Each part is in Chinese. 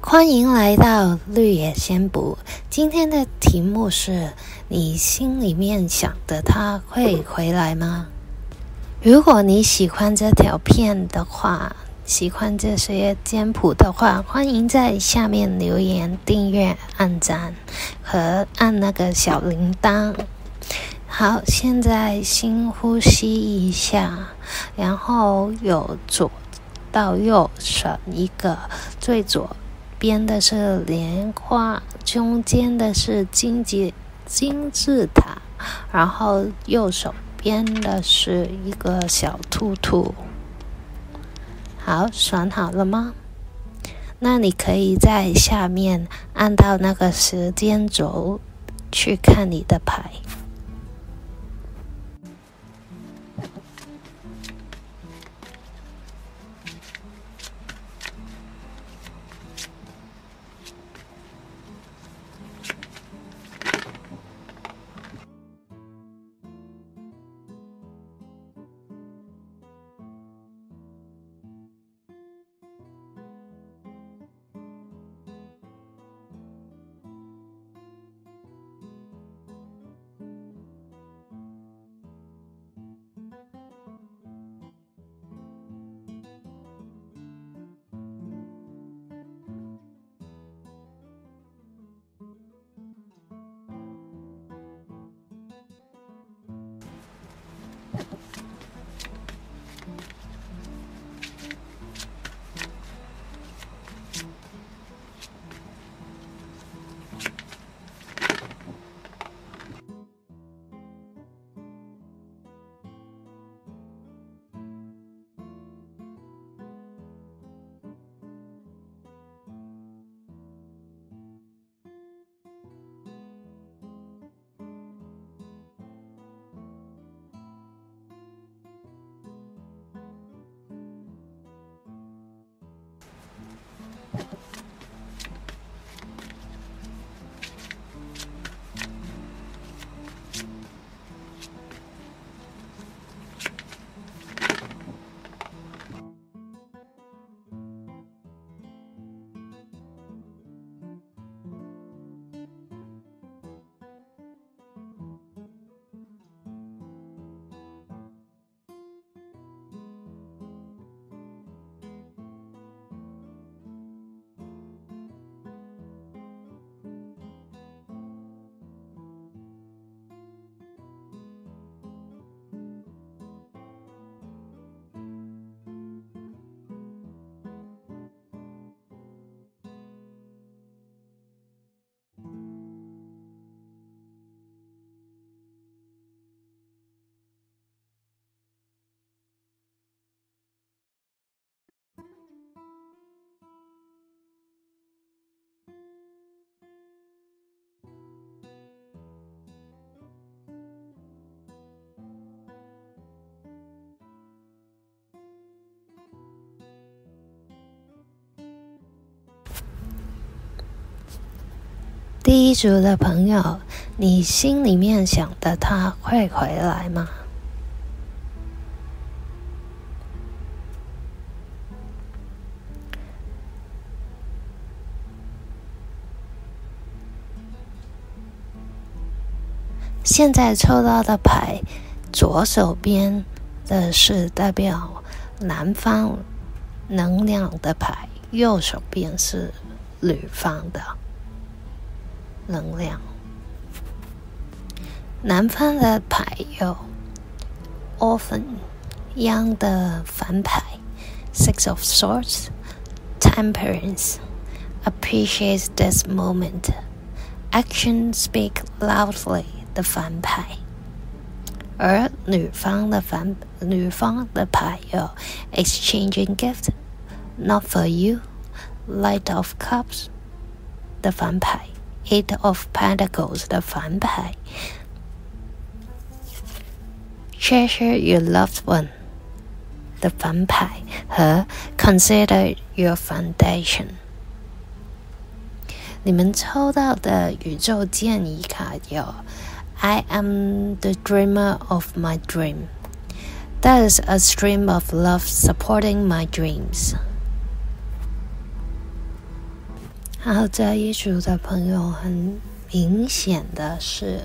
欢迎来到绿野仙卜。今天的题目是：你心里面想的他会回来吗？如果你喜欢这条片的话，喜欢这些占卜的话，欢迎在下面留言、订阅、按赞和按那个小铃铛。好，现在深呼吸一下，然后由左到右选一个，最左。边的是莲花，中间的是金字金字塔，然后右手边的是一个小兔兔。好，选好了吗？那你可以在下面按到那个时间轴去看你的牌。第一组的朋友，你心里面想的他会回来吗？现在抽到的牌，左手边的是代表男方能量的牌，右手边是女方的。能量，男方的牌有 Orphan 一样的反牌，Six of Swords，Temperance，Appreciate this moment，Action speak loudly 的反牌，而女方的反女方的牌有 Exchanging gift，Not for you，Light of Cups 的反牌。 Eight of Pentacles 的反牌，Treasure your loved one 的反牌和 Consider your foundation。你们抽到的宇宙建议卡有 I am the dreamer of my dream. There's a stream of love supporting my dreams. 然后这一组的朋友很明显的是，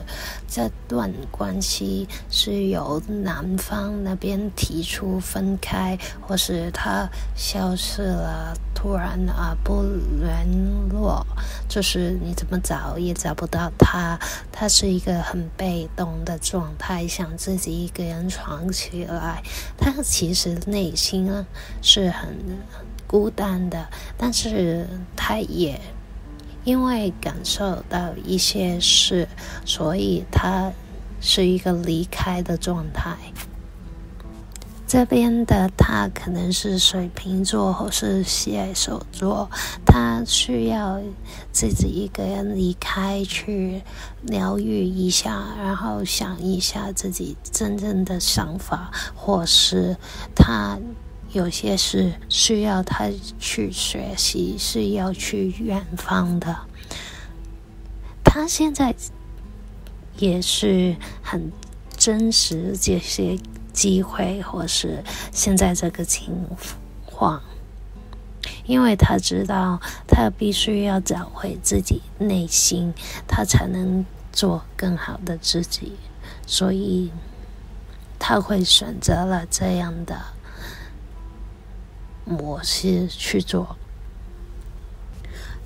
这段关系是由男方那边提出分开，或是他消失了，突然啊不联络，就是你怎么找也找不到他，他是一个很被动的状态，想自己一个人闯起来，他其实内心啊是很孤单的，但是他也。因为感受到一些事，所以他是一个离开的状态。这边的他可能是水瓶座或是射手座，他需要自己一个人离开去疗愈一下，然后想一下自己真正的想法，或是他。有些事需要他去学习，是要去远方的。他现在也是很真实这些机会，或是现在这个情况，因为他知道他必须要找回自己内心，他才能做更好的自己，所以他会选择了这样的。模式去做。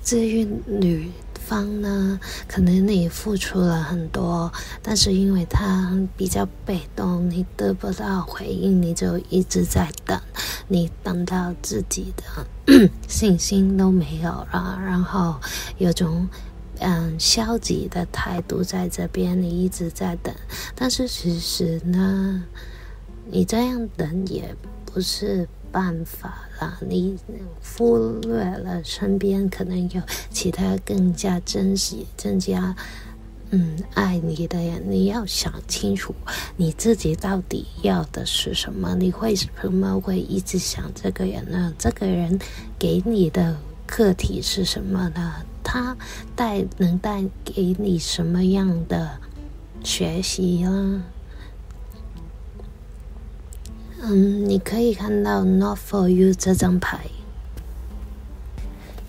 至于女方呢，可能你付出了很多，但是因为她比较被动，你得不到回应，你就一直在等，你等到自己的 信心都没有了，然后有种嗯消极的态度在这边，你一直在等，但是其实呢，你这样等也不是。办法啊，你忽略了身边可能有其他更加珍惜、更加嗯爱你的人。你要想清楚你自己到底要的是什么？你为什么会一直想这个人呢？这个人给你的课题是什么呢？他带能带给你什么样的学习呢？嗯，你可以看到 Not for you 这张牌。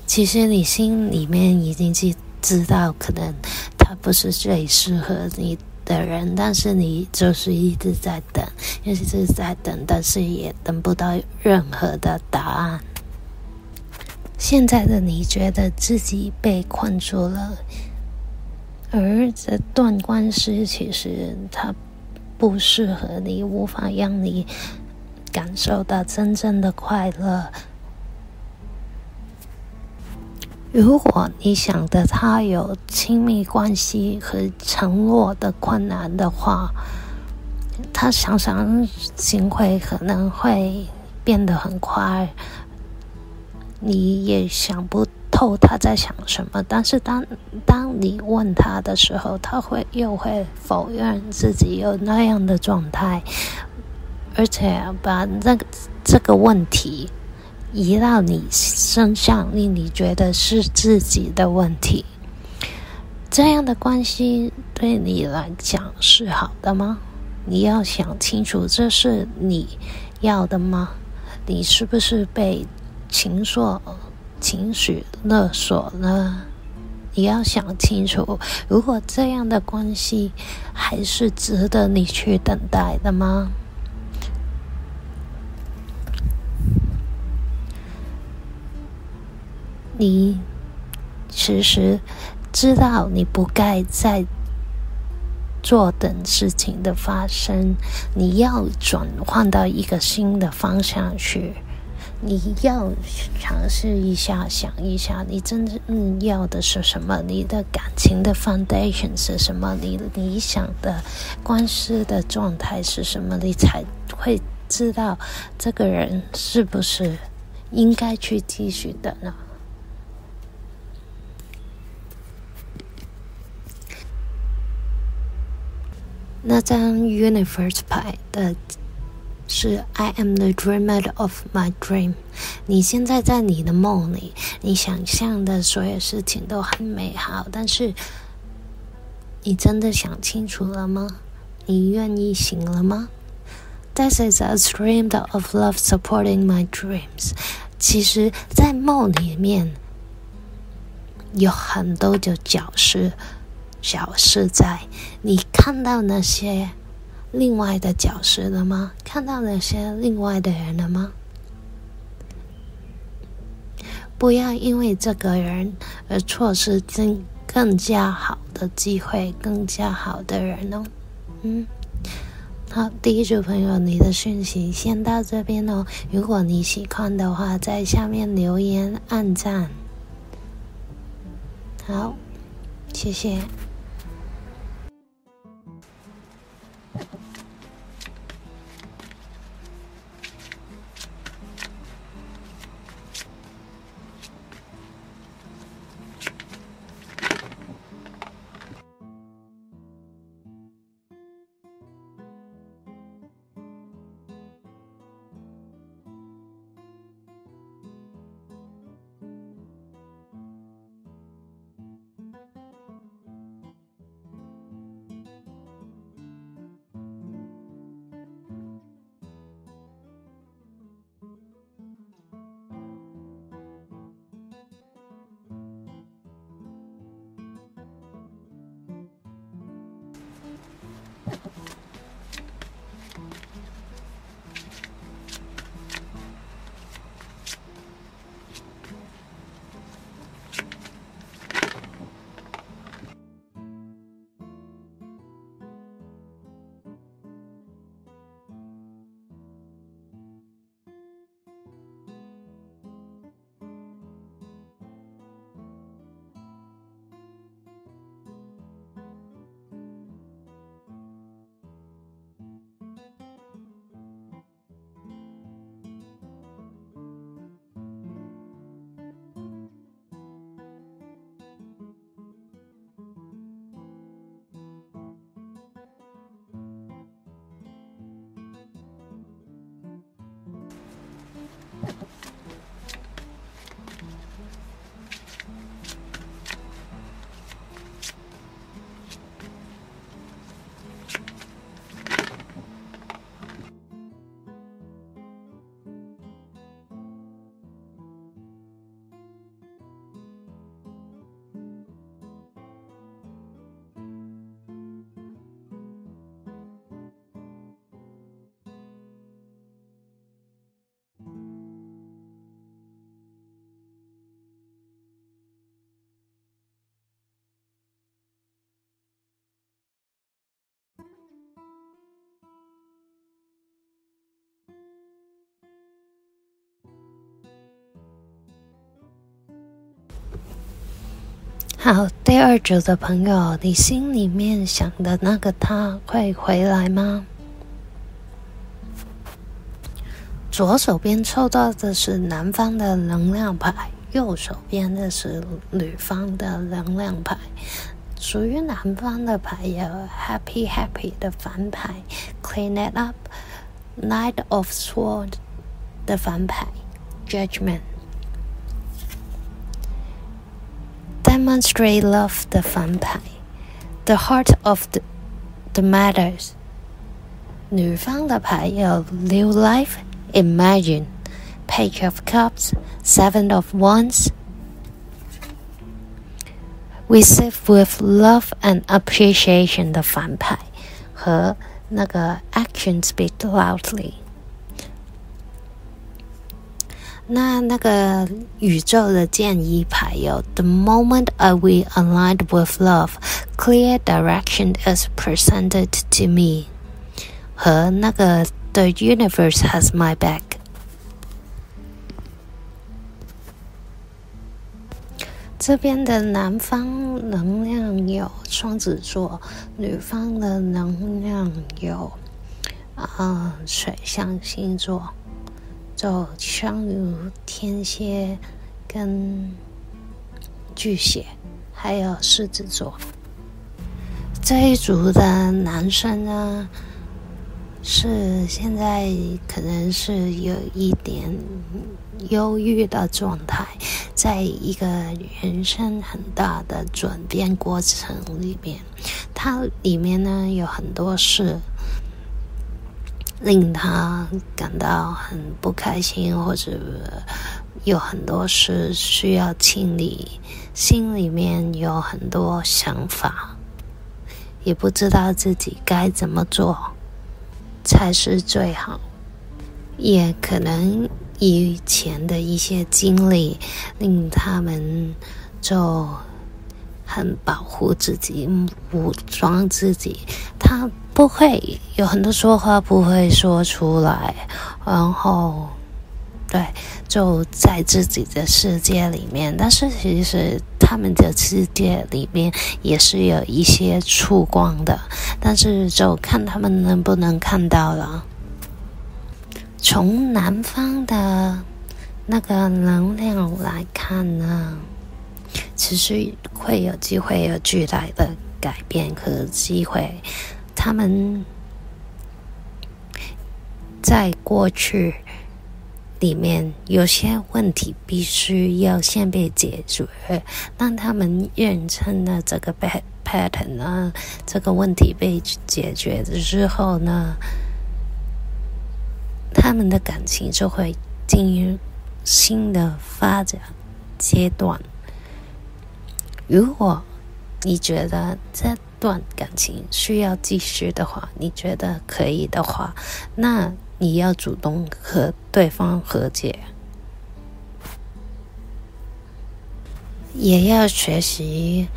其实你心里面已经知知道，可能他不是最适合你的人，但是你就是一直在等，一直在等，但是也等不到任何的答案。现在的你觉得自己被困住了，而这段关系其实它不适合你，无法让你。感受到真正的快乐。如果你想的他有亲密关系和承诺的困难的话，他想想行为可能会变得很快，你也想不透他在想什么。但是当当你问他的时候，他会又会否认自己有那样的状态。而且把那个这个问题移到你身上，令你觉得是自己的问题，这样的关系对你来讲是好的吗？你要想清楚，这是你要的吗？你是不是被情所、情绪勒索呢？你要想清楚，如果这样的关系还是值得你去等待的吗？你其实知道你不该再做等事情的发生，你要转换到一个新的方向去。你要尝试一下，想一下，你真正要的是什么？你的感情的 foundation 是什么？你理想的关系的状态是什么？你才会知道这个人是不是应该去继续的呢？那张 Universe 牌的是 I am the dreamer of my dream。你现在在你的梦里，你想象的所有事情都很美好，但是你真的想清楚了吗？你愿意醒了吗？This is a dream of love supporting my dreams。其实，在梦里面，有很多的角色，角色在。你看到那些另外的角色了吗？看到那些另外的人了吗？不要因为这个人而错失更更加好的机会，更加好的人哦。嗯。好，第一组朋友，你的讯息先到这边哦。如果你喜欢的话，在下面留言、按赞。好，谢谢。好，第二组的朋友，你心里面想的那个他会回来吗？左手边抽到的是男方的能量牌，右手边的是女方的能量牌。属于男方的牌有 Happy Happy 的反牌，Clean It Up，Knight of Swords 的反牌，Judgment。Demonstrate love 的反牌，The heart of the the matters。女方的牌有 New Life，Imagine，Page of Cups，Seven of Wands。Receive with love and appreciation 的反牌和那个 Action speak loudly。 那那个宇宙的建议牌有：The moment I we aligned with love, clear direction is presented to me。和那个 The universe has my back。这边的男方能量有双子座，女方的能量有啊、水象星座。就双鱼、天蝎跟巨蟹，还有狮子座这一组的男生呢，是现在可能是有一点忧郁的状态，在一个人生很大的转变过程里面，它里面呢有很多事。令他感到很不开心，或者有很多事需要清理，心里面有很多想法，也不知道自己该怎么做才是最好。也可能以前的一些经历令他们就很保护自己，武装自己，他不会有很多说话不会说出来，然后。对，就在自己的世界里面，但是其实他们的世界里面也是有一些曙光的，但是就看他们能不能看到了。从南方的那个能量来看呢，其实会有机会有巨大的改变和机会。他们在过去。里面有些问题必须要先被解决，当他们认清了这个 pattern 呢，这个问题被解决之后呢，他们的感情就会进入新的发展阶段。如果你觉得这段感情需要继续的话，你觉得可以的话，那。你要主动和对方和解，也要学习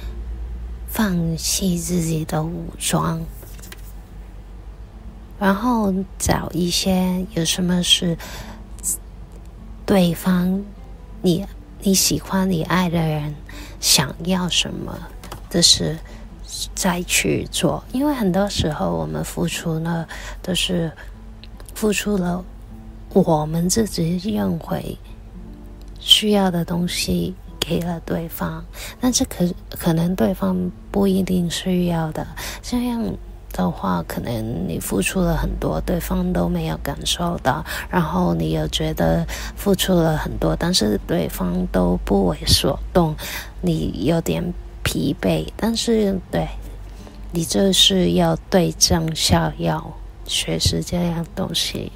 放弃自己的武装，然后找一些有什么事，对方你你喜欢你爱的人想要什么的事再去做，因为很多时候我们付出呢都是。付出了我们自己认为需要的东西给了对方，但是可可能对方不一定需要的。这样的话，可能你付出了很多，对方都没有感受到，然后你又觉得付出了很多，但是对方都不为所动，你有点疲惫。但是对，你就是要对症下药。学习这样东西，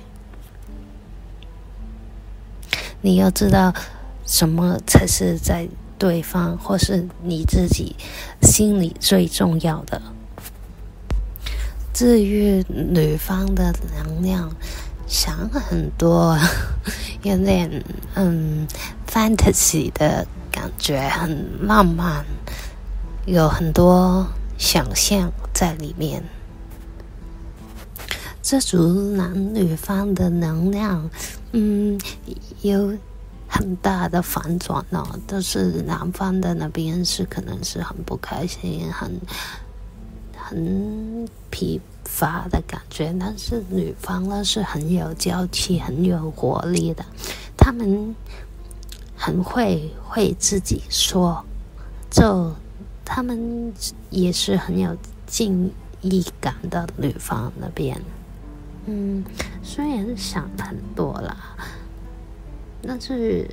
你要知道什么才是在对方或是你自己心里最重要的。至于女方的能量，想很多，有点嗯，fantasy 的感觉，很浪漫，有很多想象在里面。这组男女方的能量，嗯，有很大的反转哦。都是男方的那边是可能是很不开心、很很疲乏的感觉，但是女方呢是很有娇气、很有活力的。他们很会会自己说，就他们也是很有正义感的女方那边。嗯，虽然想很多啦，但是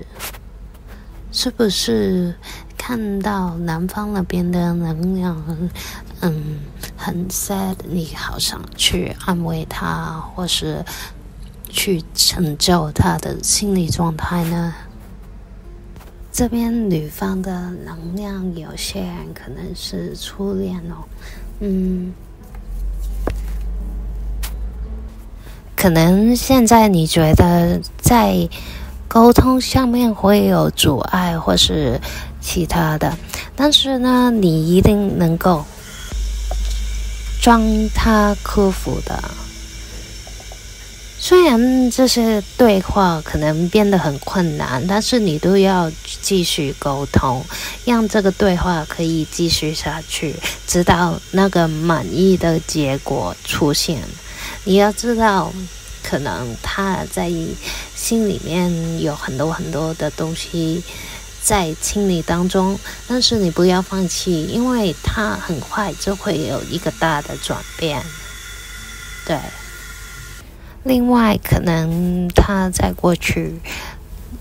是不是看到男方那边的能量，嗯，很 sad，你好想去安慰他，或是去成就他的心理状态呢？这边女方的能量，有些人可能是初恋哦，嗯。可能现在你觉得在沟通上面会有阻碍，或是其他的，但是呢，你一定能够将他克服的。虽然这些对话可能变得很困难，但是你都要继续沟通，让这个对话可以继续下去，直到那个满意的结果出现。你要知道，可能他在心里面有很多很多的东西在清理当中，但是你不要放弃，因为他很快就会有一个大的转变。对，另外可能他在过去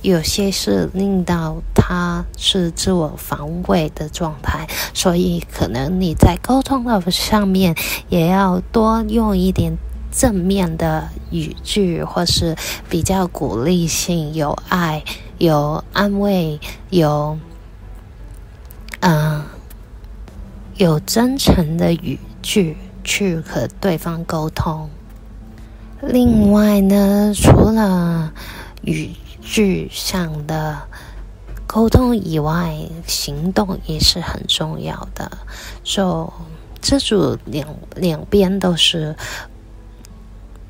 有些事令到他是自我防卫的状态，所以可能你在沟通的上面也要多用一点。正面的语句，或是比较鼓励性、有爱、有安慰，有嗯、有真诚的语句去和对方沟通。另外呢，除了语句上的沟通以外，行动也是很重要的。就这组两两边都是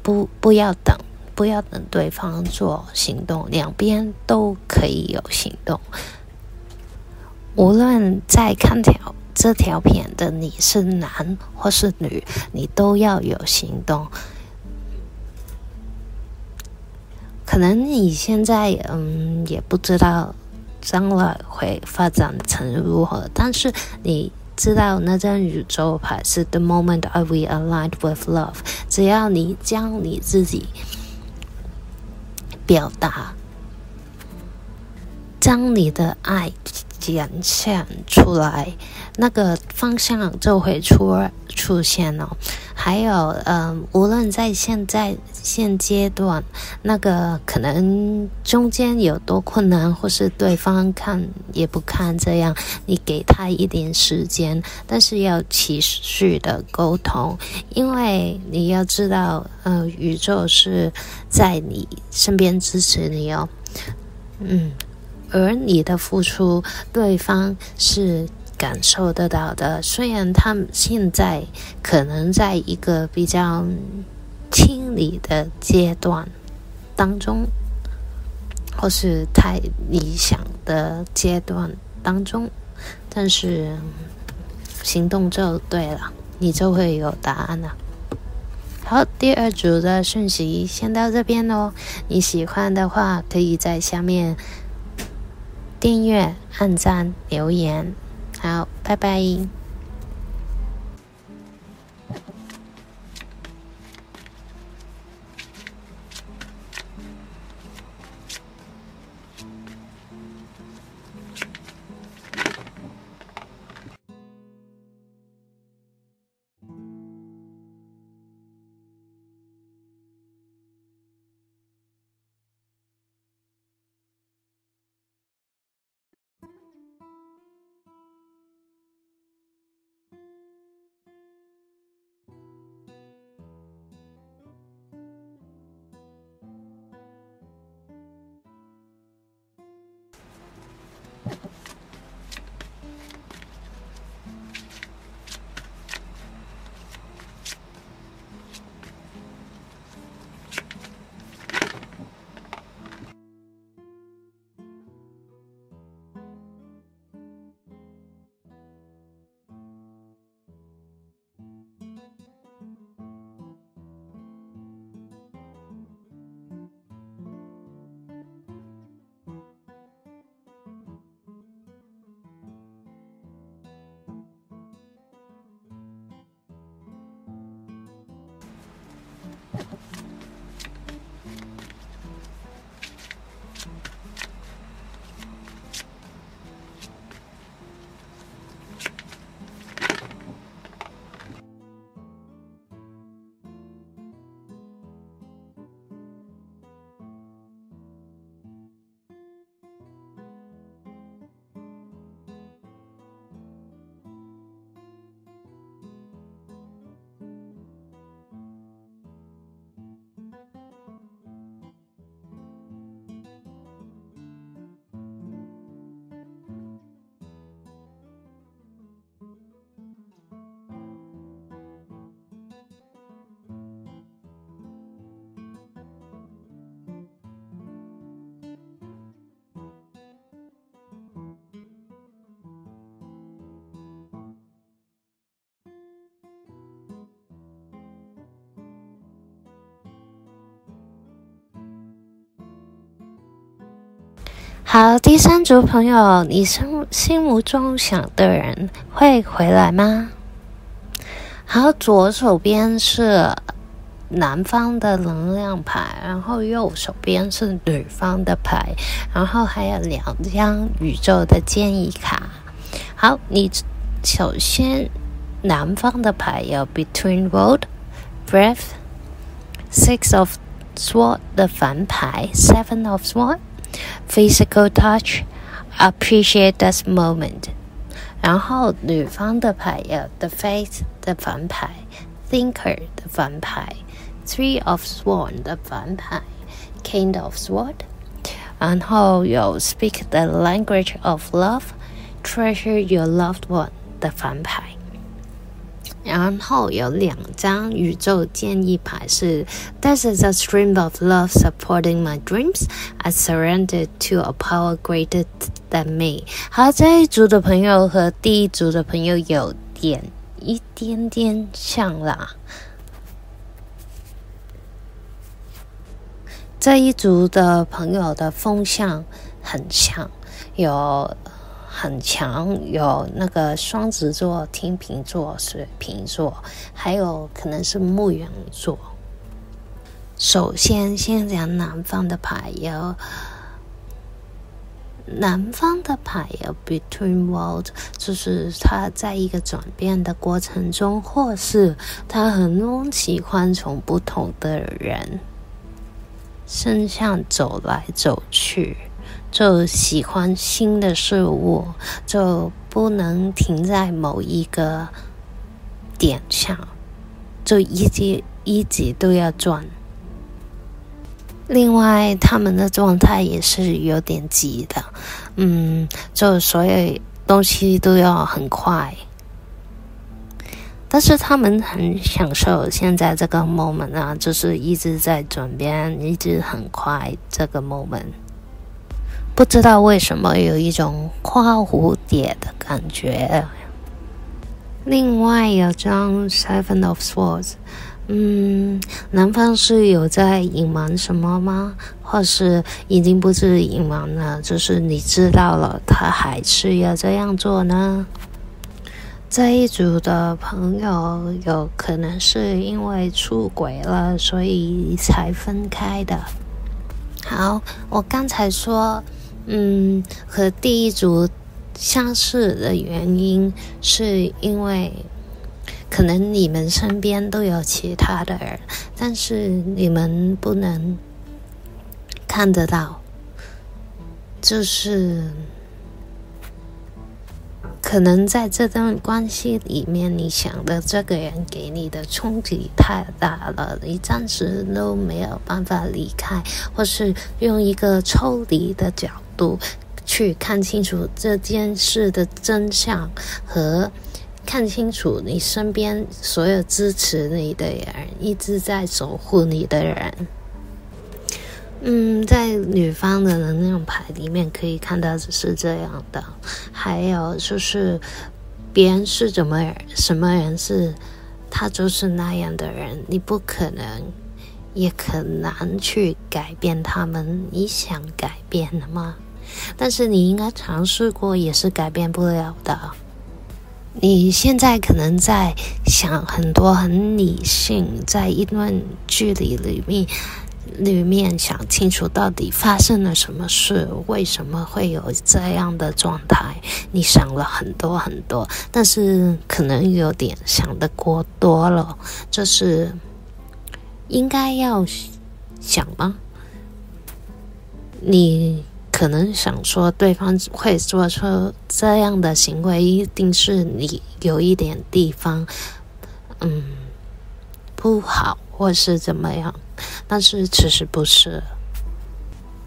不不要等，不要等对方做行动，两边都可以有行动。无论在看条这条片的你是男或是女，你都要有行动。可能你现在嗯也不知道将来会发展成如何，但是你知道那张宇宙牌是 The moment I we aligned with love。只要你将你自己表达，将你的爱。显现出来，那个方向就会出出现了。还有，嗯、呃，无论在现在现阶段，那个可能中间有多困难，或是对方看也不看这样，你给他一点时间，但是要持续的沟通，因为你要知道，呃，宇宙是在你身边支持你哦，嗯。而你的付出，对方是感受得到的。虽然他们现在可能在一个比较清理的阶段当中，或是太理想的阶段当中，但是行动就对了，你就会有答案了。好，第二组的讯息先到这边哦。你喜欢的话，可以在下面。订阅、按赞、留言，好，拜拜。好，第三组朋友，你心心目中想的人会回来吗？好，左手边是男方的能量牌，然后右手边是女方的牌，然后还有两张宇宙的建议卡。好，你首先男方的牌有 Between World, Breath, Six of SWOT 的反牌，Seven of SWOT。physical touch, appreciate this moment。然后女方的牌有 The Faith 的反牌，Thinker 的反牌，Three of Swords 的反牌，King of Swords。然后有 Speak the language of love, treasure your loved one 的反牌。 然后有两张宇宙建议牌是，This is a stream of love supporting my dreams. I surrender to a power greater than me。好，这一组的朋友和第一组的朋友有点一点点像啦。这一组的朋友的风向很像，有。很强，有那个双子座、天秤座、水瓶座，还有可能是牧羊座。首先，先讲男方的牌，有男方的牌友 Between World，就是他在一个转变的过程中，或是他很喜欢从不同的人身上走来走去。就喜欢新的事物，就不能停在某一个点上，就一直一直都要转。另外，他们的状态也是有点急的，嗯，就所有东西都要很快，但是他们很享受现在这个 moment 啊，就是一直在转变，一直很快这个 moment。不知道为什么有一种花蝴蝶的感觉。另外有张 Seven of Swords，嗯，男方是有在隐瞒什么吗？或是已经不是隐瞒了，就是你知道了，他还是要这样做呢？这一组的朋友有可能是因为出轨了，所以才分开的。好，我刚才说。嗯，和第一组相似的原因，是因为可能你们身边都有其他的人，但是你们不能看得到，就是可能在这段关系里面，你想的这个人给你的冲击太大了，你暂时都没有办法离开，或是用一个抽离的角度。去看清楚这件事的真相，和看清楚你身边所有支持你的人，一直在守护你的人。嗯，在女方的能量牌里面可以看到是这样的，还有就是别人是怎么，什么人是他就是那样的人，你不可能。也很难去改变他们，你想改变的吗？但是你应该尝试过，也是改变不了的。你现在可能在想很多很理性，在一段距离里面，里面想清楚到底发生了什么事，为什么会有这样的状态？你想了很多很多，但是可能有点想的过多了，就是。应该要想吗？你可能想说，对方会做出这样的行为，一定是你有一点地方，嗯，不好，或是怎么样。但是其实不是，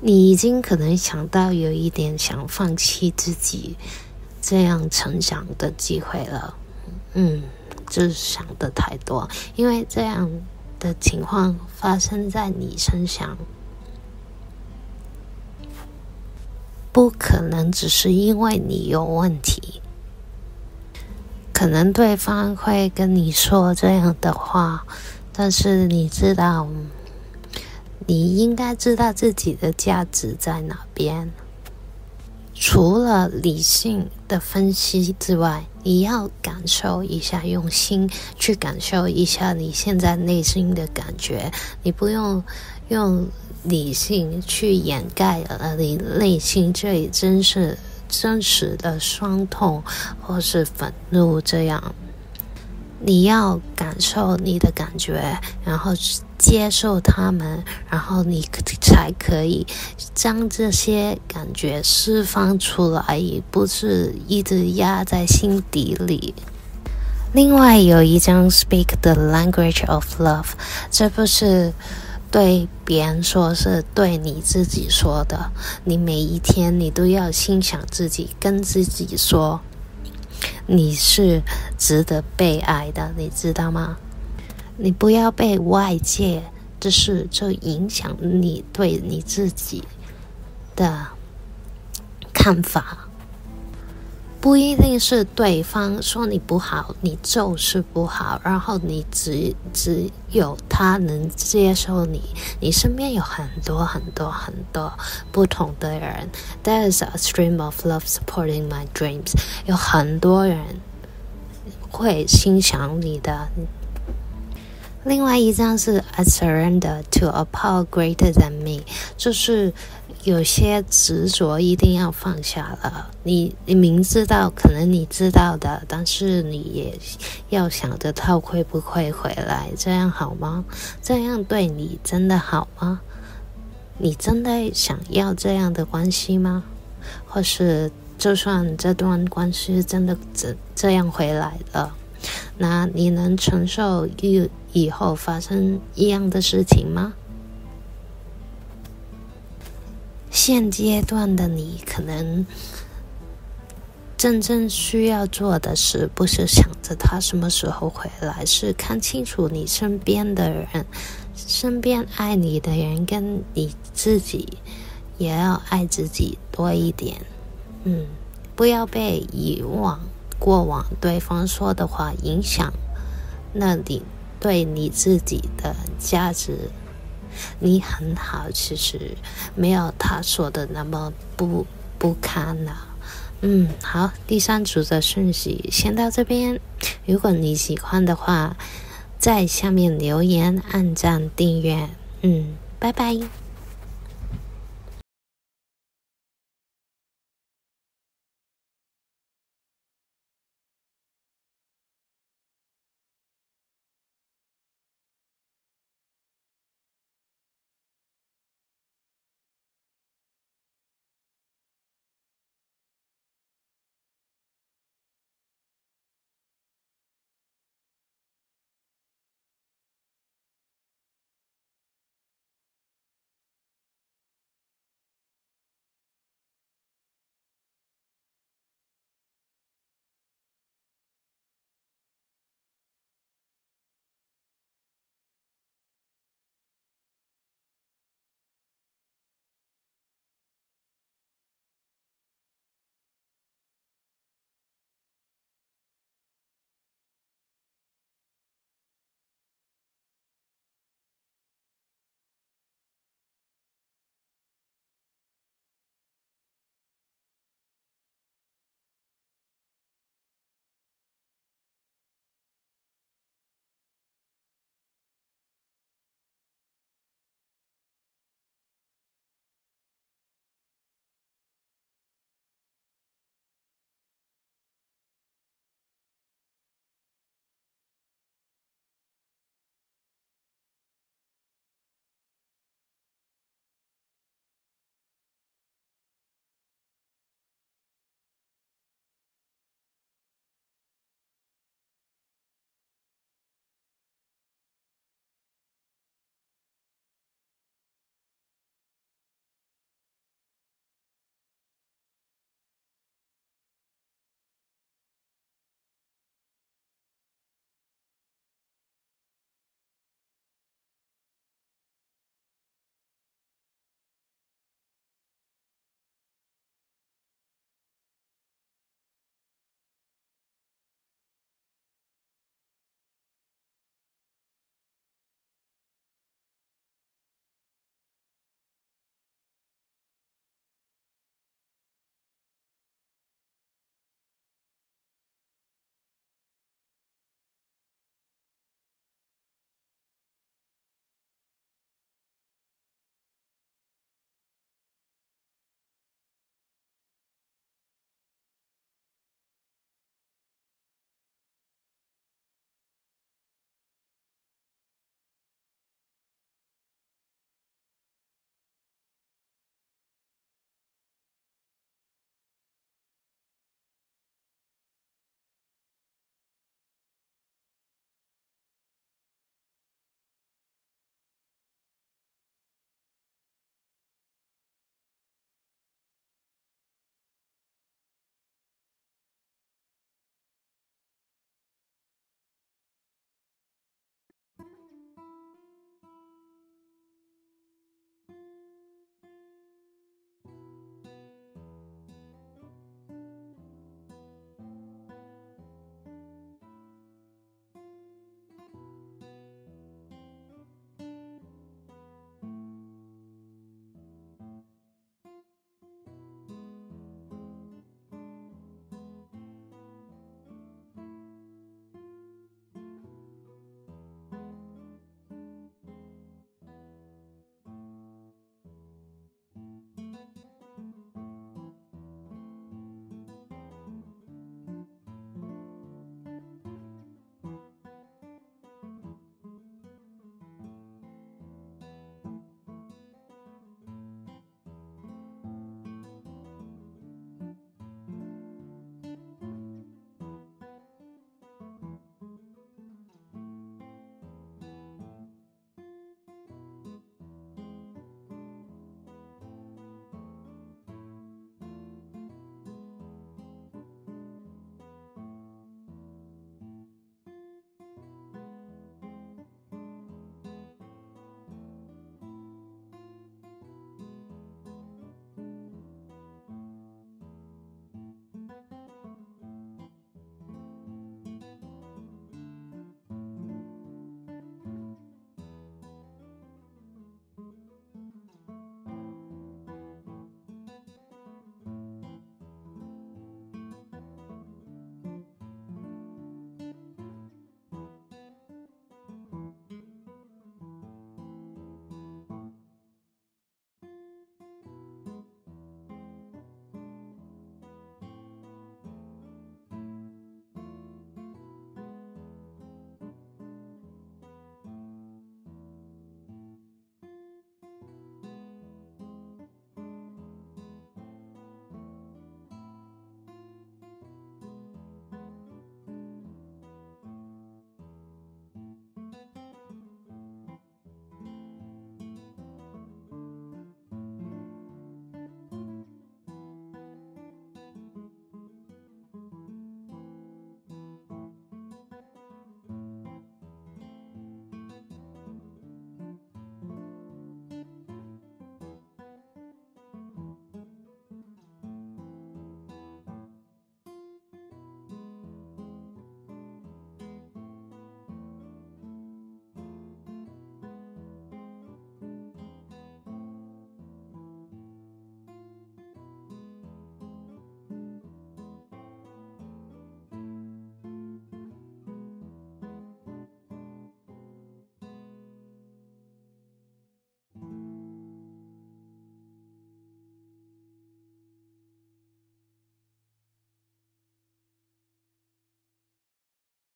你已经可能想到有一点想放弃自己这样成长的机会了。嗯，就是想的太多，因为这样。的情况发生在你身上，不可能只是因为你有问题。可能对方会跟你说这样的话，但是你知道，你应该知道自己的价值在哪边。除了理性的分析之外，你要感受一下，用心去感受一下你现在内心的感觉。你不用用理性去掩盖了你内心最真实、真实的伤痛或是愤怒。这样，你要感受你的感觉，然后接受他们，然后你才可以将这些感觉释放出来，也不是一直压在心底里。另外有一张 Speak the Language of Love，这不是对别人说，是对你自己说的。你每一天你都要欣赏自己，跟自己说。你是值得被爱的，你知道吗？你不要被外界的事就影响你对你自己的看法。不一定是对方说你不好，你就是不好，然后你只只有他能接受你。你身边有很多很多很多不同的人，There is a stream of love supporting my dreams。有很多人会欣赏你的。另外一张是 I surrender to a power greater than me，就是。有些执着一定要放下了。你你明知道，可能你知道的，但是你也要想着他会不会回来，这样好吗？这样对你真的好吗？你真的想要这样的关系吗？或是就算这段关系真的这这样回来了，那你能承受以以后发生一样的事情吗？现阶段的你，可能真正需要做的事，不是想着他什么时候回来，是看清楚你身边的人，身边爱你的人，跟你自己也要爱自己多一点。嗯，不要被遗忘过往对方说的话影响，那你对你自己的价值。你很好，其实没有他说的那么不不堪呐、啊。嗯，好，第三组的顺序先到这边。如果你喜欢的话，在下面留言、按赞、订阅。嗯，拜拜。